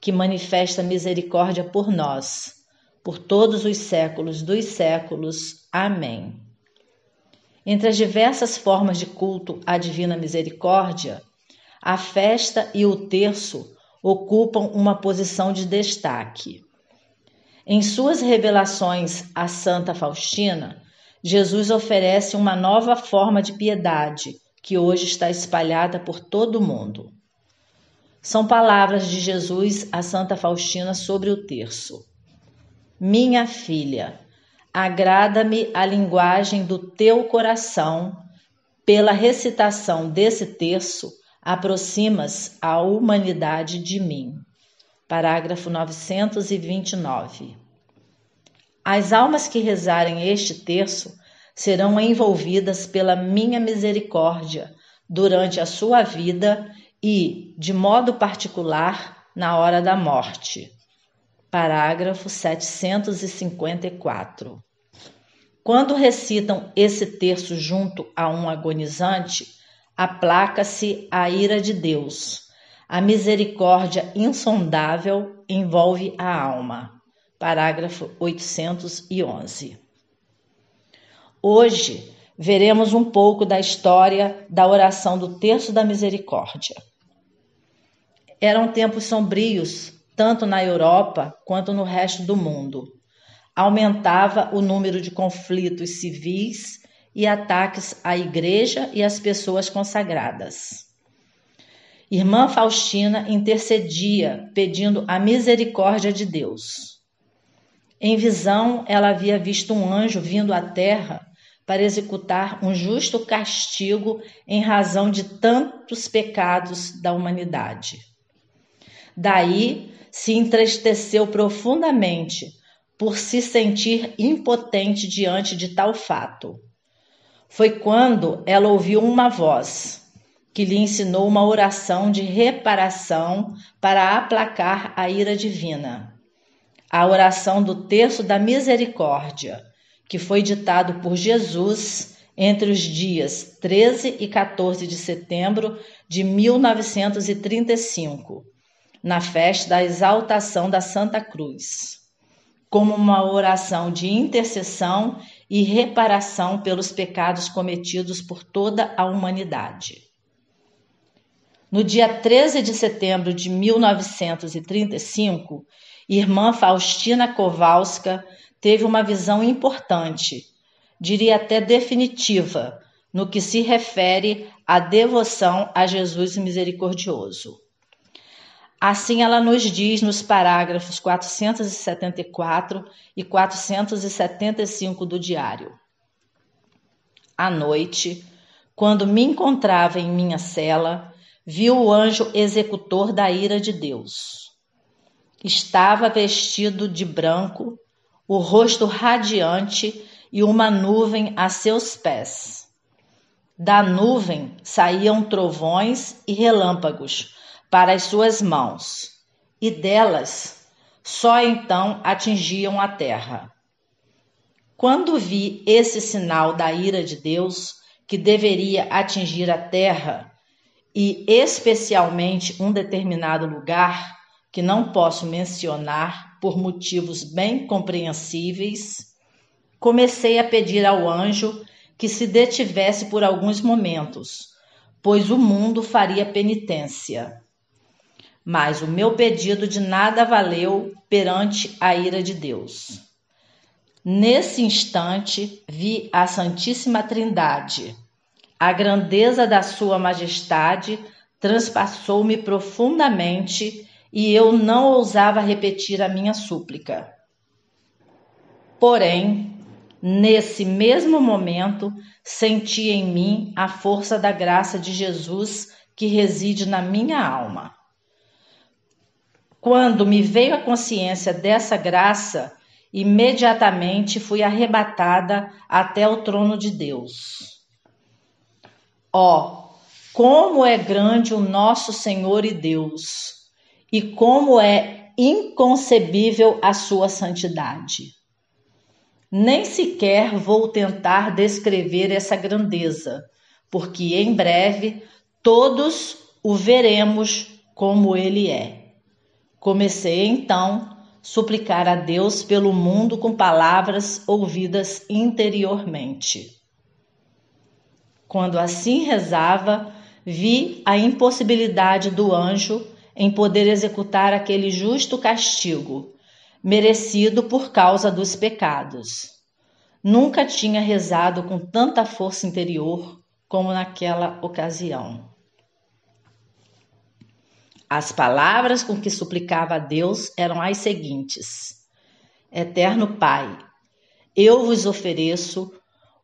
que manifesta misericórdia por nós, por todos os séculos dos séculos. Amém. Entre as diversas formas de culto à divina misericórdia, a festa e o terço ocupam uma posição de destaque. Em suas revelações à Santa Faustina, Jesus oferece uma nova forma de piedade que hoje está espalhada por todo o mundo. São palavras de Jesus a Santa Faustina sobre o terço. Minha filha, agrada-me a linguagem do teu coração. Pela recitação desse terço, aproximas a humanidade de mim. Parágrafo 929. As almas que rezarem este terço serão envolvidas pela minha misericórdia durante a sua vida e, de modo particular, na hora da morte. Parágrafo 754. Quando recitam esse terço junto a um agonizante, aplaca-se a ira de Deus. A misericórdia insondável envolve a alma. Parágrafo 811. Hoje veremos um pouco da história da oração do Terço da Misericórdia. Eram tempos sombrios, tanto na Europa quanto no resto do mundo. Aumentava o número de conflitos civis e ataques à igreja e às pessoas consagradas. Irmã Faustina intercedia, pedindo a misericórdia de Deus. Em visão, ela havia visto um anjo vindo à terra para executar um justo castigo em razão de tantos pecados da humanidade. Daí se entristeceu profundamente por se sentir impotente diante de tal fato. Foi quando ela ouviu uma voz que lhe ensinou uma oração de reparação para aplacar a ira divina. A oração do terço da misericórdia, que foi ditado por Jesus entre os dias 13 e 14 de setembro de 1935, na festa da exaltação da Santa Cruz, como uma oração de intercessão e reparação pelos pecados cometidos por toda a humanidade. No dia 13 de setembro de 1935, irmã Faustina Kowalska teve uma visão importante, diria até definitiva, no que se refere à devoção a Jesus misericordioso. Assim ela nos diz nos parágrafos 474 e 475 do diário. À noite, quando me encontrava em minha cela, vi o anjo executor da ira de Deus. Estava vestido de branco o rosto radiante e uma nuvem a seus pés. Da nuvem saíam trovões e relâmpagos para as suas mãos, e delas só então atingiam a terra. Quando vi esse sinal da ira de Deus, que deveria atingir a terra, e especialmente um determinado lugar, que não posso mencionar por motivos bem compreensíveis, comecei a pedir ao anjo que se detivesse por alguns momentos, pois o mundo faria penitência. Mas o meu pedido de nada valeu perante a ira de Deus. Nesse instante vi a Santíssima Trindade. A grandeza da Sua Majestade transpassou-me profundamente e eu não ousava repetir a minha súplica. Porém, nesse mesmo momento, senti em mim a força da graça de Jesus que reside na minha alma. Quando me veio a consciência dessa graça, imediatamente fui arrebatada até o trono de Deus. Ó, oh, como é grande o nosso Senhor e Deus, e como é inconcebível a sua santidade. Nem sequer vou tentar descrever essa grandeza, porque em breve todos o veremos como ele é. Comecei então suplicar a Deus pelo mundo com palavras ouvidas interiormente. Quando assim rezava, vi a impossibilidade do anjo em poder executar aquele justo castigo merecido por causa dos pecados. Nunca tinha rezado com tanta força interior como naquela ocasião. As palavras com que suplicava a Deus eram as seguintes: Eterno Pai, eu vos ofereço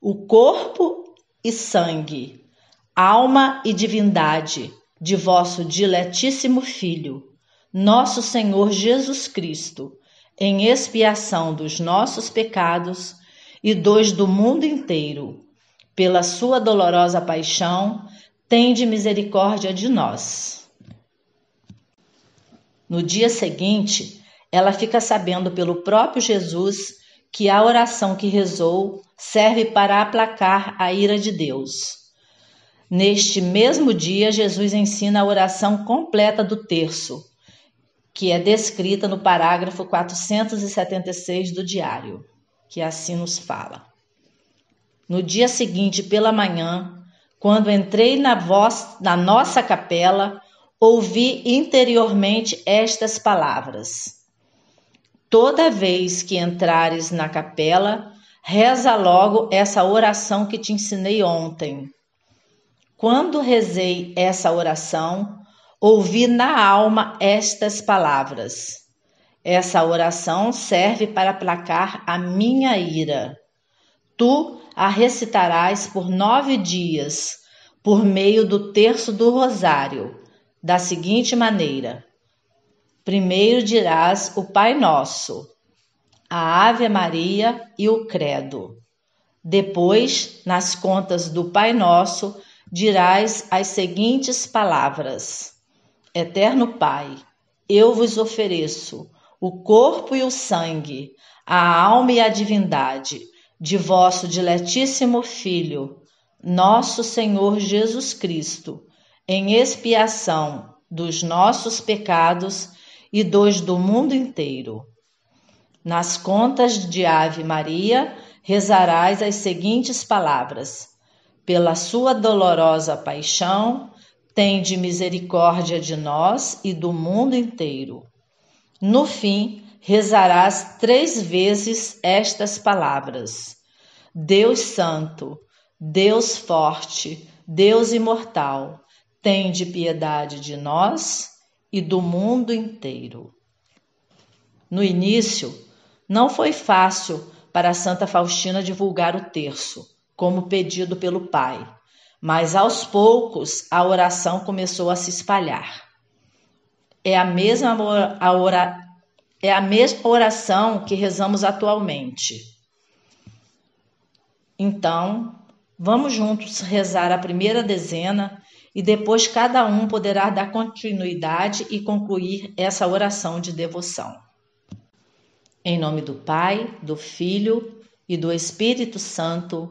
o corpo e sangue, alma e divindade de vosso diletíssimo Filho, nosso Senhor Jesus Cristo, em expiação dos nossos pecados e dos do mundo inteiro. Pela sua dolorosa paixão, tende misericórdia de nós. No dia seguinte, ela fica sabendo pelo próprio Jesus que a oração que rezou serve para aplacar a ira de Deus. Neste mesmo dia, Jesus ensina a oração completa do terço, que é descrita no parágrafo 476 do diário, que assim nos fala. No dia seguinte, pela manhã, quando entrei na, voz, na nossa capela, ouvi interiormente estas palavras: Toda vez que entrares na capela, reza logo essa oração que te ensinei ontem. Quando rezei essa oração, ouvi na alma estas palavras. Essa oração serve para aplacar a minha ira. Tu a recitarás por nove dias, por meio do terço do rosário, da seguinte maneira: primeiro dirás o Pai Nosso, a Ave Maria e o Credo. Depois, nas contas do Pai Nosso, dirás as seguintes palavras: Eterno Pai, eu vos ofereço o corpo e o sangue, a alma e a divindade de vosso diletíssimo Filho, nosso Senhor Jesus Cristo, em expiação dos nossos pecados e dos do mundo inteiro. Nas contas de Ave Maria, rezarás as seguintes palavras: Pela sua dolorosa paixão, Tende misericórdia de nós e do mundo inteiro. No fim, rezarás três vezes estas palavras: Deus Santo, Deus Forte, Deus Imortal, tende piedade de nós e do mundo inteiro. No início, não foi fácil para Santa Faustina divulgar o terço, como pedido pelo Pai mas aos poucos a oração começou a se espalhar. É a mesma, a ora, é a mesma oração que rezamos atualmente. Então, vamos juntos rezar a primeira dezena e depois cada um poderá dar continuidade e concluir essa oração de devoção. Em nome do Pai, do Filho e do Espírito Santo.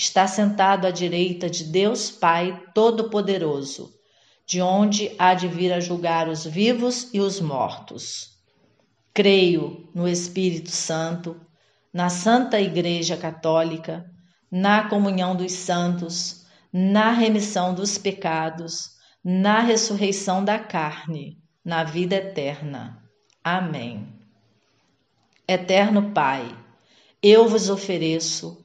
está sentado à direita de Deus Pai Todo-Poderoso, de onde há de vir a julgar os vivos e os mortos. Creio no Espírito Santo, na Santa Igreja Católica, na comunhão dos santos, na remissão dos pecados, na ressurreição da carne, na vida eterna. Amém. Eterno Pai, eu vos ofereço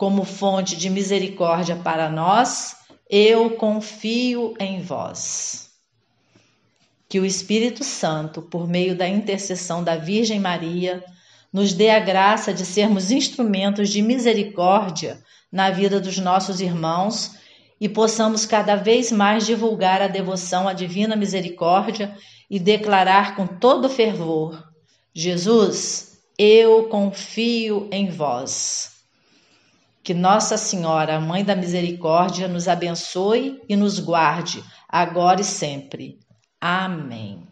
como fonte de misericórdia para nós, eu confio em vós. Que o Espírito Santo, por meio da intercessão da Virgem Maria, nos dê a graça de sermos instrumentos de misericórdia na vida dos nossos irmãos e possamos cada vez mais divulgar a devoção à Divina Misericórdia e declarar com todo fervor: Jesus, eu confio em vós. Que Nossa Senhora, Mãe da Misericórdia, nos abençoe e nos guarde, agora e sempre. Amém.